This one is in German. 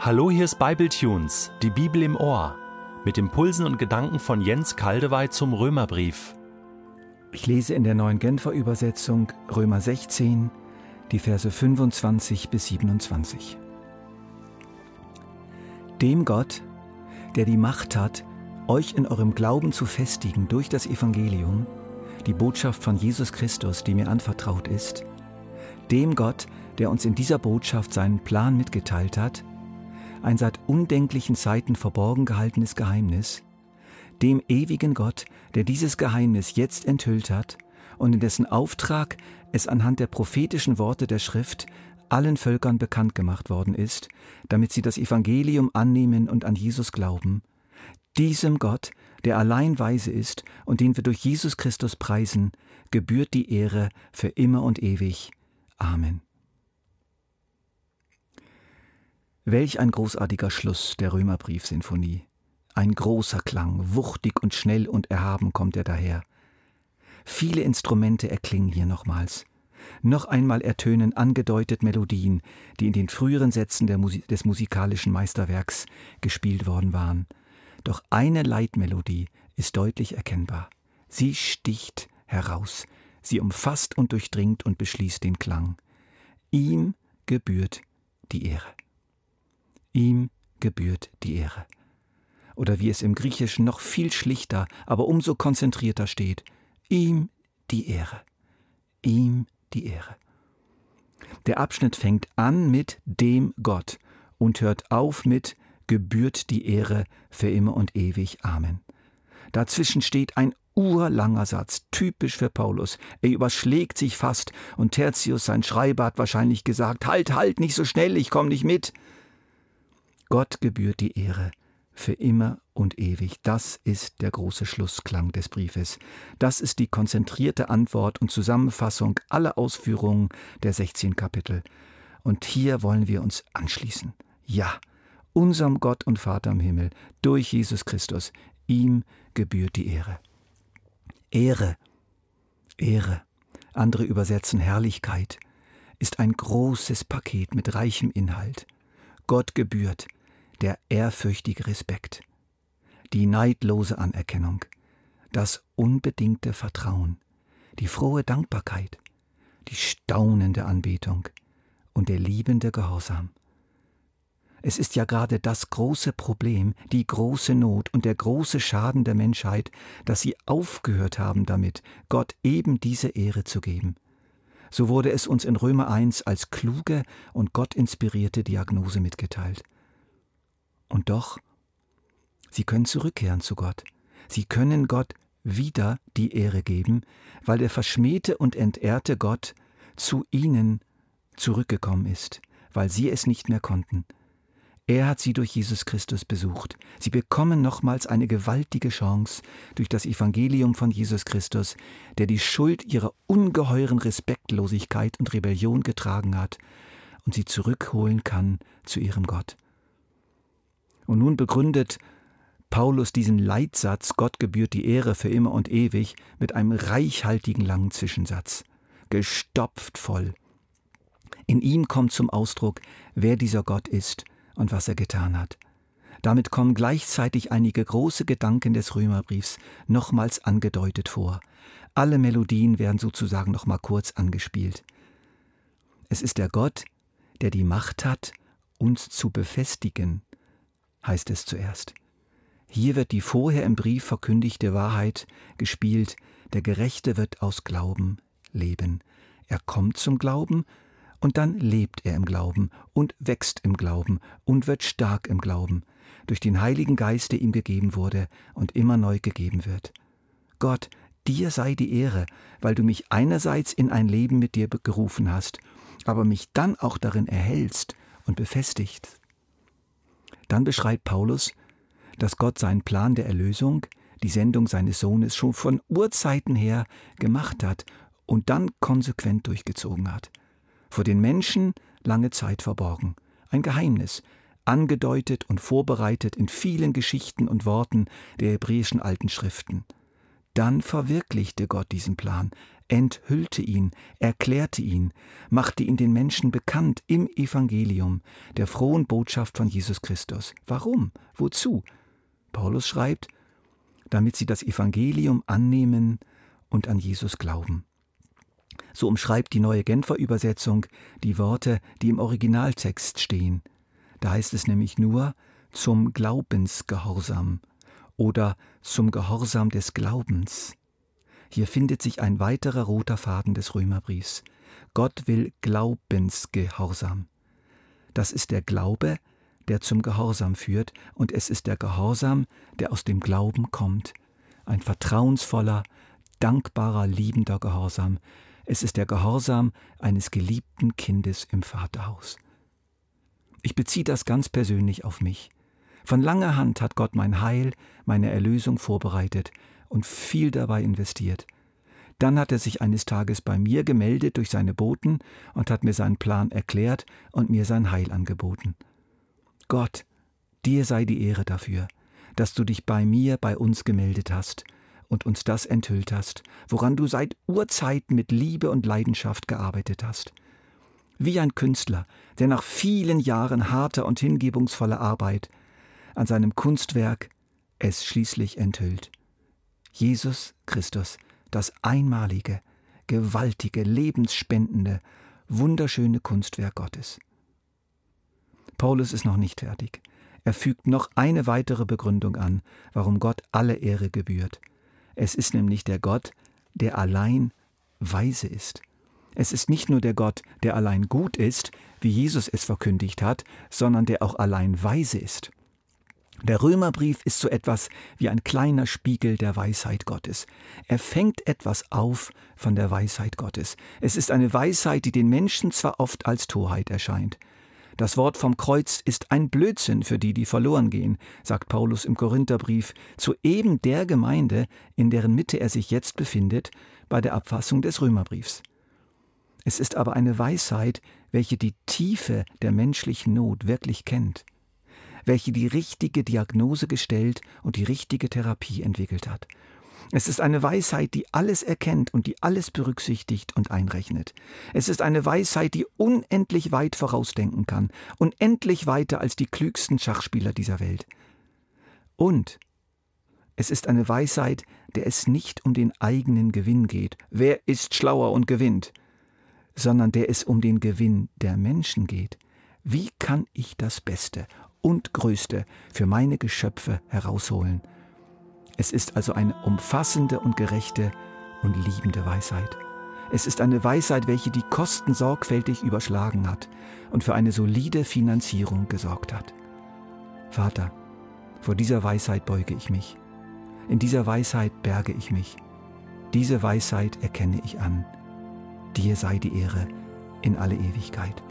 Hallo, hier ist Bibletunes, die Bibel im Ohr, mit Impulsen und Gedanken von Jens Kaldewey zum Römerbrief. Ich lese in der neuen Genfer Übersetzung Römer 16, die Verse 25 bis 27. Dem Gott, der die Macht hat, euch in eurem Glauben zu festigen durch das Evangelium, die Botschaft von Jesus Christus, die mir anvertraut ist, dem Gott, der uns in dieser Botschaft seinen Plan mitgeteilt hat, ein seit undenklichen Zeiten verborgen gehaltenes Geheimnis, dem ewigen Gott, der dieses Geheimnis jetzt enthüllt hat und in dessen Auftrag es anhand der prophetischen Worte der Schrift allen Völkern bekannt gemacht worden ist, damit sie das Evangelium annehmen und an Jesus glauben, diesem Gott, der allein weise ist und den wir durch Jesus Christus preisen, gebührt die Ehre für immer und ewig. Amen. Welch ein großartiger Schluss der Römerbriefsinfonie. Ein großer Klang, wuchtig und schnell und erhaben kommt er daher. Viele Instrumente erklingen hier nochmals. Noch einmal ertönen angedeutet Melodien, die in den früheren Sätzen Musi des musikalischen Meisterwerks gespielt worden waren. Doch eine Leitmelodie ist deutlich erkennbar. Sie sticht heraus, sie umfasst und durchdringt und beschließt den Klang. Ihm gebührt die Ehre. Ihm gebührt die Ehre. Oder wie es im Griechischen noch viel schlichter, aber umso konzentrierter steht, ihm die Ehre. Ihm die Ehre. Der Abschnitt fängt an mit dem Gott und hört auf mit gebührt die Ehre für immer und ewig. Amen. Dazwischen steht ein urlanger Satz, typisch für Paulus. Er überschlägt sich fast und Tertius, sein Schreiber, hat wahrscheinlich gesagt: Halt, halt, nicht so schnell, ich komme nicht mit. Gott gebührt die Ehre für immer und ewig. Das ist der große Schlussklang des Briefes. Das ist die konzentrierte Antwort und Zusammenfassung aller Ausführungen der 16 Kapitel. Und hier wollen wir uns anschließen. Ja, unserem Gott und Vater im Himmel, durch Jesus Christus, ihm gebührt die Ehre. Ehre, Ehre, andere übersetzen Herrlichkeit, ist ein großes Paket mit reichem Inhalt. Gott gebührt, der ehrfürchtige Respekt, die neidlose Anerkennung, das unbedingte Vertrauen, die frohe Dankbarkeit, die staunende Anbetung und der liebende Gehorsam. Es ist ja gerade das große Problem, die große Not und der große Schaden der Menschheit, dass sie aufgehört haben damit, Gott eben diese Ehre zu geben. So wurde es uns in Römer 1 als kluge und Gott inspirierte Diagnose mitgeteilt. Und doch, sie können zurückkehren zu Gott. Sie können Gott wieder die Ehre geben, weil der verschmähte und entehrte Gott zu ihnen zurückgekommen ist, weil sie es nicht mehr konnten. Er hat sie durch Jesus Christus besucht. Sie bekommen nochmals eine gewaltige Chance durch das Evangelium von Jesus Christus, der die Schuld ihrer ungeheuren Respektlosigkeit und Rebellion getragen hat und sie zurückholen kann zu ihrem Gott. Und nun begründet Paulus diesen Leitsatz, Gott gebührt die Ehre für immer und ewig, mit einem reichhaltigen langen Zwischensatz, gestopft voll. In ihm kommt zum Ausdruck, wer dieser Gott ist und was er getan hat. Damit kommen gleichzeitig einige große Gedanken des Römerbriefs nochmals angedeutet vor. Alle Melodien werden sozusagen nochmal kurz angespielt. Es ist der Gott, der die Macht hat, uns zu befestigen, heißt es zuerst. Hier wird die vorher im Brief verkündigte Wahrheit gespielt, der Gerechte wird aus Glauben leben. Er kommt zum Glauben und dann lebt er im Glauben und wächst im Glauben und wird stark im Glauben, durch den Heiligen Geist, der ihm gegeben wurde und immer neu gegeben wird. Gott, dir sei die Ehre, weil du mich einerseits in ein Leben mit dir gerufen hast, aber mich dann auch darin erhältst und befestigst. Dann beschreibt Paulus, dass Gott seinen Plan der Erlösung, die Sendung seines Sohnes schon von Urzeiten her gemacht hat und dann konsequent durchgezogen hat. Vor den Menschen lange Zeit verborgen. Ein Geheimnis, angedeutet und vorbereitet in vielen Geschichten und Worten der hebräischen alten Schriften. Dann verwirklichte Gott diesen Plan, enthüllte ihn, erklärte ihn, machte ihn den Menschen bekannt im Evangelium, der frohen Botschaft von Jesus Christus. Warum? Wozu? Paulus schreibt, damit sie das Evangelium annehmen und an Jesus glauben. So umschreibt die neue Genfer Übersetzung die Worte, die im Originaltext stehen. Da heißt es nämlich nur zum Glaubensgehorsam oder zum Gehorsam des Glaubens. Hier findet sich ein weiterer roter Faden des Römerbriefs. Gott will Glaubensgehorsam. Das ist der Glaube, der zum Gehorsam führt, und es ist der Gehorsam, der aus dem Glauben kommt. Ein vertrauensvoller, dankbarer, liebender Gehorsam. Es ist der Gehorsam eines geliebten Kindes im Vaterhaus. Ich beziehe das ganz persönlich auf mich. Von langer Hand hat Gott mein Heil, meine Erlösung vorbereitet und viel dabei investiert. Dann hat er sich eines Tages bei mir gemeldet durch seine Boten und hat mir seinen Plan erklärt und mir sein Heil angeboten. Gott, dir sei die Ehre dafür, dass du dich bei mir, bei uns gemeldet hast und uns das enthüllt hast, woran du seit Urzeiten mit Liebe und Leidenschaft gearbeitet hast. Wie ein Künstler, der nach vielen Jahren harter und hingebungsvoller Arbeit an seinem Kunstwerk es schließlich enthüllt. Jesus Christus, das einmalige, gewaltige, lebensspendende, wunderschöne Kunstwerk Gottes. Paulus ist noch nicht fertig. Er fügt noch eine weitere Begründung an, warum Gott alle Ehre gebührt. Es ist nämlich der Gott, der allein weise ist. Es ist nicht nur der Gott, der allein gut ist, wie Jesus es verkündigt hat, sondern der auch allein weise ist. Der Römerbrief ist so etwas wie ein kleiner Spiegel der Weisheit Gottes. Er fängt etwas auf von der Weisheit Gottes. Es ist eine Weisheit, die den Menschen zwar oft als Torheit erscheint. Das Wort vom Kreuz ist ein Blödsinn für die, die verloren gehen, sagt Paulus im Korintherbrief zu eben der Gemeinde, in deren Mitte er sich jetzt befindet, bei der Abfassung des Römerbriefs. Es ist aber eine Weisheit, welche die Tiefe der menschlichen Not wirklich kennt welche die richtige Diagnose gestellt und die richtige Therapie entwickelt hat. Es ist eine Weisheit, die alles erkennt und die alles berücksichtigt und einrechnet. Es ist eine Weisheit, die unendlich weit vorausdenken kann, unendlich weiter als die klügsten Schachspieler dieser Welt. Und es ist eine Weisheit, der es nicht um den eigenen Gewinn geht, wer ist schlauer und gewinnt, sondern der es um den Gewinn der Menschen geht. Wie kann ich das Beste und Größte für meine Geschöpfe herausholen. Es ist also eine umfassende und gerechte und liebende Weisheit. Es ist eine Weisheit, welche die Kosten sorgfältig überschlagen hat und für eine solide Finanzierung gesorgt hat. Vater, vor dieser Weisheit beuge ich mich. In dieser Weisheit berge ich mich. Diese Weisheit erkenne ich an. Dir sei die Ehre in alle Ewigkeit.